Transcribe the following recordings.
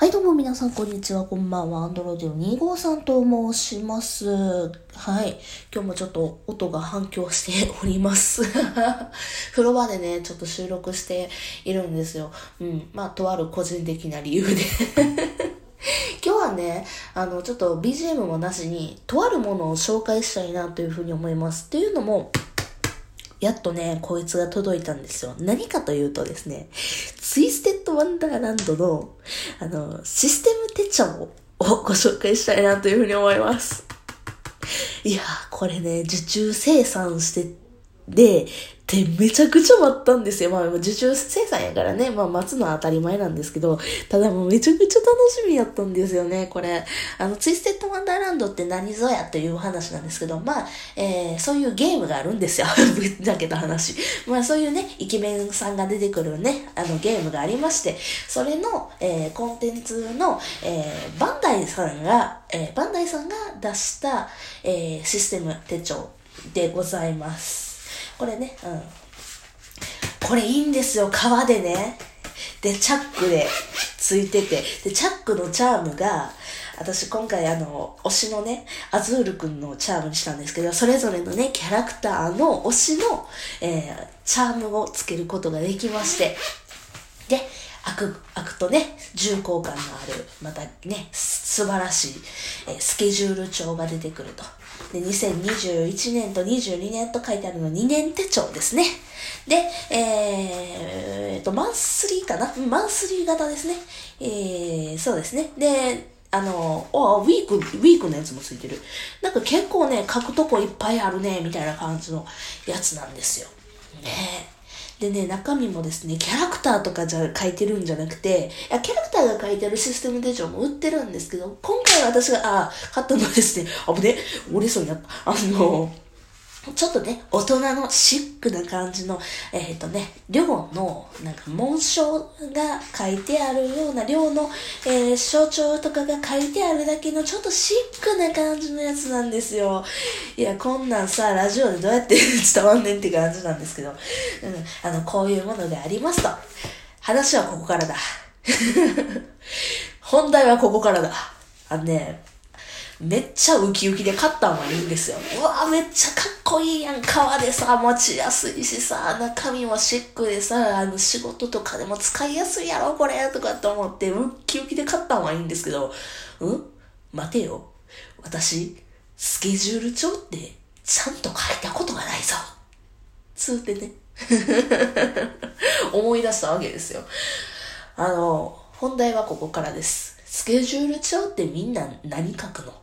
はい、どうも皆さん、こんにちは。こんばんは。アンドロイド2号さんと申します。はい。今日もちょっと音が反響しております。風呂場でね、ちょっと収録しているんですよ。うん。まあ、とある個人的な理由で。今日はね、あの、ちょっと BGM もなしに、とあるものを紹介したいなというふうに思います。っていうのも、やっとね、こいつが届いたんですよ。何かというとですね、ツイステッドワンダーランドの、あの、システム手帳をご紹介したいなというふうに思います。いやー、これね、受注生産して、で、で、めちゃくちゃ待ったんですよ。まあ、受注生産やからね、まあ、待つのは当たり前なんですけど、ただもうめちゃくちゃ楽しみやったんですよね、これ。あの、ツイステッドワンダーランドって何ぞやという話なんですけど、まあ、えー、そういうゲームがあるんですよ。ぶっちゃけた話。まあ、そういうね、イケメンさんが出てくるね、あの、ゲームがありまして、それの、えー、コンテンツの、えー、バンダイさんが、えー、バンダイさんが出した、えー、システム手帳でございます。これね、うん。これいいんですよ、革でね。で、チャックでついてて。で、チャックのチャームが、私今回あの、推しのね、アズールくんのチャームにしたんですけど、それぞれのね、キャラクターの推しの、えー、チャームをつけることができまして。で、開く、開くとね、重厚感のある、またね、素晴らしい、え、スケジュール帳が出てくると。で、2021年と22年と書いてあるの2年手帳ですね。で、えー、と、マンスリーかな？マンスリー型ですね。えー、そうですね。で、あの、あ、ウィーク、ウィークのやつもついてる。なんか結構ね、書くとこいっぱいあるね、みたいな感じのやつなんですよ。ねでね、中身もですね、キャラクターとかじゃ書いてるんじゃなくて、いやキャラが書いてるシステム手帳も売ってるんですけど、今回私が、あ、買ったのはですね、あぶね、折れそうになった。あの、ちょっとね、大人のシックな感じの、えっ、ー、とね、寮の、なんか紋章が書いてあるような、寮の、えー、象徴とかが書いてあるだけの、ちょっとシックな感じのやつなんですよ。いや、こんなんさ、ラジオでどうやって伝わんねんって感じなんですけど、うん、あの、こういうものでありますと。話はここからだ。本題はここからだ。あのね、めっちゃウキウキで買ったのはいいんですよ。うわめっちゃかっこいいやん。革でさ、持ちやすいしさ、中身もシックでさ、あの仕事とかでも使いやすいやろ、これ、とかって思って、ウキウキで買ったのはいいんですけど、うん？待てよ。私、スケジュール帳って、ちゃんと書いたことがないぞ。つうてね。思い出したわけですよ。あの、本題はここからです。スケジュール帳ってみんな何書くの？っ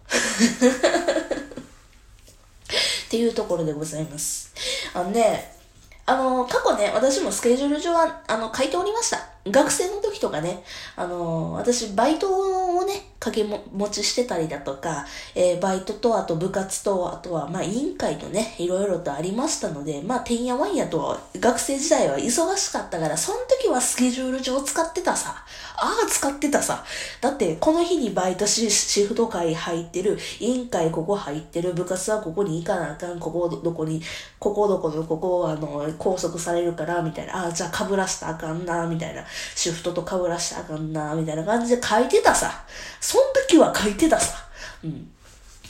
ていうところでございます。あのね、あの、過去ね、私もスケジュール帳は、あの、書いておりました。学生の時とかね、あの、私、バイトをね、掛けも持ちしてたりだとか、えー、バイトと、あと部活と、あとは、まあ、委員会とね、いろいろとありましたので、まあ、てんやわんやと、学生時代は忙しかったから、その時はスケジュール帳使ってたさ。ああ、使ってたさ。だって、この日にバイトシシフト会入ってる、委員会ここ入ってる、部活はここに行かなあかん、ここどこに、ここどこのここ、あの、拘束されるから、みたいな。ああ、じゃあ被らしたあかんな、みたいな。シフトと被らしたあかんな、みたいな感じで書いてたさ。その時は書いてたさ。うん。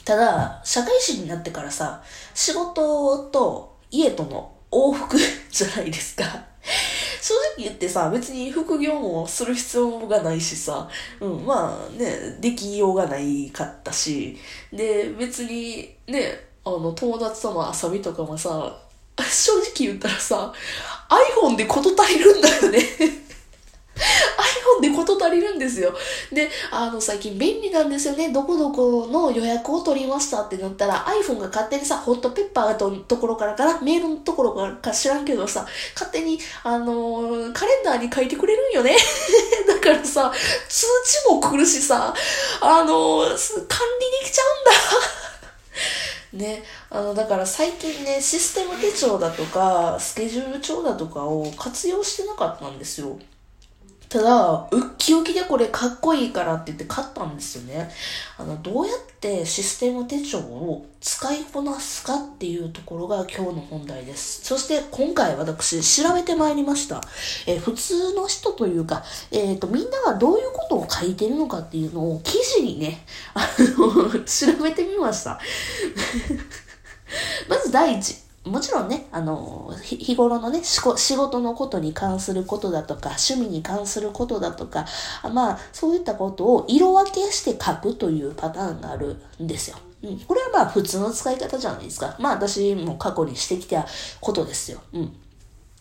ただ、社会人になってからさ、仕事と家との往復じゃないですか。正直言ってさ、別に副業もする必要がないしさ、うん、まあね、できようがないかったし、で、別にね、あの、友達との遊びとかもさ、正直言ったらさ、iPhone で事足りるんだよね。iPhone で事足りるんですよ。で、あの、最近便利なんですよね。どこどこの予約を取りましたってなったら、iPhone が勝手にさ、ホットペッパーのところからかな、メールのところからか知らんけどさ、勝手に、あのー、カレンダーに書いてくれるんよね。だからさ、通知も来るしさ、あのー、管理できちゃうんだ。ね、あの、だから最近ね、システム手帳だとか、スケジュール帳だとかを活用してなかったんですよ。ただ、ウッキウキでこれかっこいいからって言って買ったんですよね。あの、どうやってシステム手帳を使いこなすかっていうところが今日の本題です。そして今回私調べてまいりました。え、普通の人というか、えっ、ー、と、みんながどういうことを書いてるのかっていうのを記事にね、あの、調べてみました。まず第一。もちろんね、あの、日頃のね、仕事のことに関することだとか、趣味に関することだとか、まあ、そういったことを色分けして書くというパターンがあるんですよ。うん。これはまあ、普通の使い方じゃないですか。まあ、私も過去にしてきたことですよ。うん。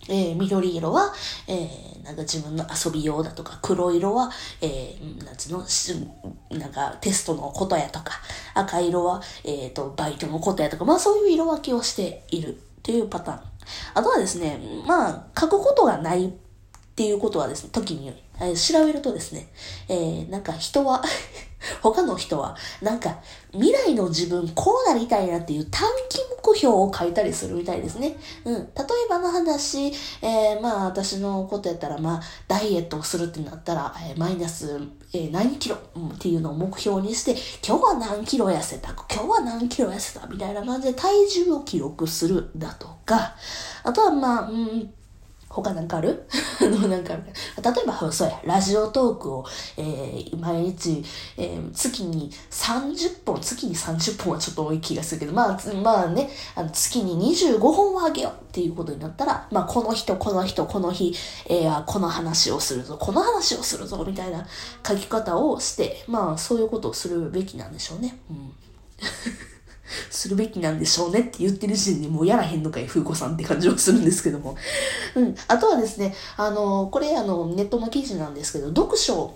えー、緑色は、えー、なんか自分の遊び用だとか、黒色は、えー、夏の、なんかテストのことやとか、赤色は、えっ、ー、と、バイトのことやとか、まあそういう色分けをしているっていうパターン。あとはですね、まあ、書くことがないっていうことはですね、時に、えー、調べるとですね、えー、なんか人は 他の人は、なんか、未来の自分こうなりたいなっていう短期目標を書いたりするみたいですね。うん。例えばの話、えー、まあ私のことやったら、まあ、ダイエットをするってなったら、えー、マイナス、えー、何キロ、うん、っていうのを目標にして、今日は何キロ痩せた、今日は何キロ痩せた、みたいな感じで体重を記録するだとか、あとはまあ、うん他なんかある？あの、なんかある。例えば、そうや、ラジオトークを、えー、毎日、えー、月に30本、月に30本はちょっと多い気がするけど、まあ、まあね、あの月に25本をあげようっていうことになったら、まあ、この人、この人、この日、えー、この話をするぞ、この話をするぞ、みたいな書き方をして、まあ、そういうことをするべきなんでしょうね。うん。するべきなんでしょうねって言ってる時点でもうやらへんのかい、風子さんって感じはするんですけども。うん。あとはですね、あの、これあの、ネットの記事なんですけど、読書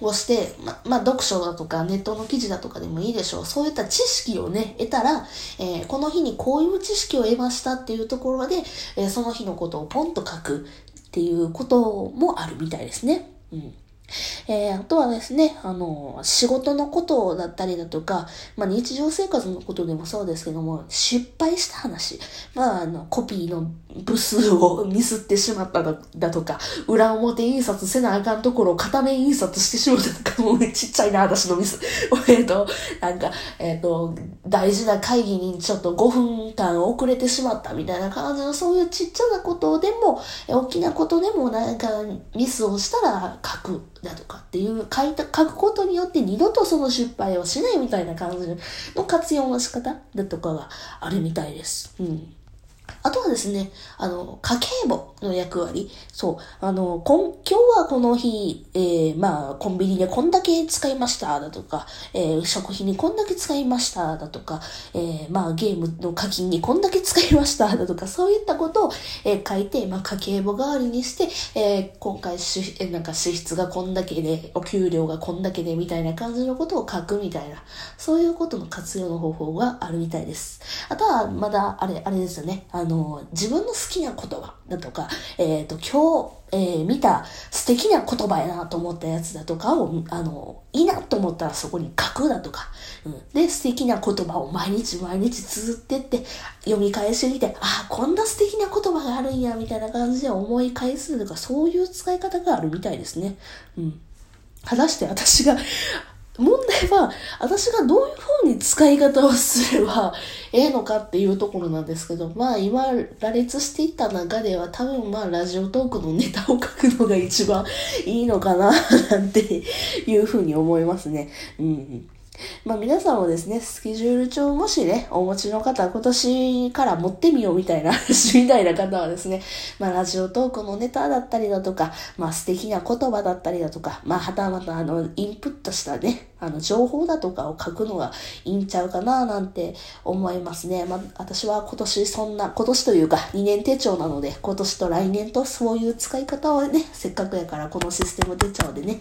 をして、ま、まあ、読書だとかネットの記事だとかでもいいでしょう。そういった知識をね、得たら、えー、この日にこういう知識を得ましたっていうところで、えー、その日のことをポンと書くっていうこともあるみたいですね。うん。えー、あとはですね、あの、仕事のことだったりだとか、まあ、日常生活のことでもそうですけども、失敗した話、まあ、あの、コピーの部数をミスってしまっただとか、裏表印刷せなあかんところを片面印刷してしまったとか、もうちっちゃいな、私のミス。えっと、なんか、えっ、ー、と、大事な会議にちょっと5分間遅れてしまったみたいな感じの、そういうちっちゃなことでも、大きなことでもなんかミスをしたら書く。だとかっていう書いた、書くことによって二度とその失敗をしないみたいな感じの活用の仕方だとかがあるみたいです。うん。あとはですね、あの、家計簿の役割。そう。あの、今日はこの日、えー、まあ、コンビニでこんだけ使いましただとか、えー、食費にこんだけ使いましただとか、えー、まあ、ゲームの課金にこんだけ使いましただとか、そういったことを、えー、書いて、まあ、家計簿代わりにして、えー、今回、えー、なんか支出がこんだけで、お給料がこんだけで、みたいな感じのことを書くみたいな、そういうことの活用の方法があるみたいです。あとは、まだ、あれ、あれですよね。あの、自分の好きな言葉だとか、えっ、ー、と、今日、えー、見た素敵な言葉やなと思ったやつだとかを、あの、いいなと思ったらそこに書くだとか、うん、で、素敵な言葉を毎日毎日綴ってって読み返してみて、ああ、こんな素敵な言葉があるんや、みたいな感じで思い返すとか、そういう使い方があるみたいですね。うん。果たして私が問題は、私がどういうふうに使い方をすればええのかっていうところなんですけど、まあ今、羅列していった中では多分まあラジオトークのネタを書くのが一番いいのかな、なんていうふうに思いますね。うん。まあ皆さんもですね、スケジュール帳もしね、お持ちの方、今年から持ってみようみたいな 話みたいな方はですね、まあラジオトークのネタだったりだとか、まあ素敵な言葉だったりだとか、まあはたまたあの、インプットしたね、あの、情報だとかを書くのがいいんちゃうかななんて思いますね。まあ私は今年そんな、今年というか2年手帳なので、今年と来年とそういう使い方をね、せっかくやからこのシステム手帳でね、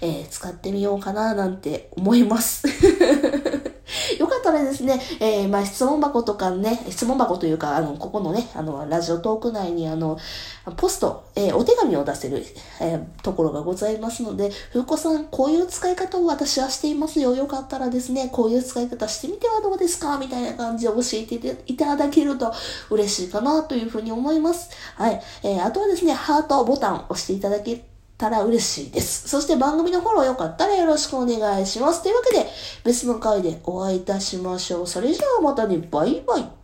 えー、使ってみようかななんて思います。よかったらですね、えー、まあ、質問箱とかね、質問箱というか、あの、ここのね、あの、ラジオトーク内に、あの、ポスト、えー、お手紙を出せる、えー、ところがございますので、ふうこさん、こういう使い方を私はしていますよ。よかったらですね、こういう使い方してみてはどうですか？みたいな感じで教えていただけると嬉しいかなというふうに思います。はい。えー、あとはですね、ハートボタンを押していただけたら嬉しいです。そして番組のフォローよかったらよろしくお願いします。というわけで、別の回でお会いいたしましょう。それじゃあまたね、バイバイ。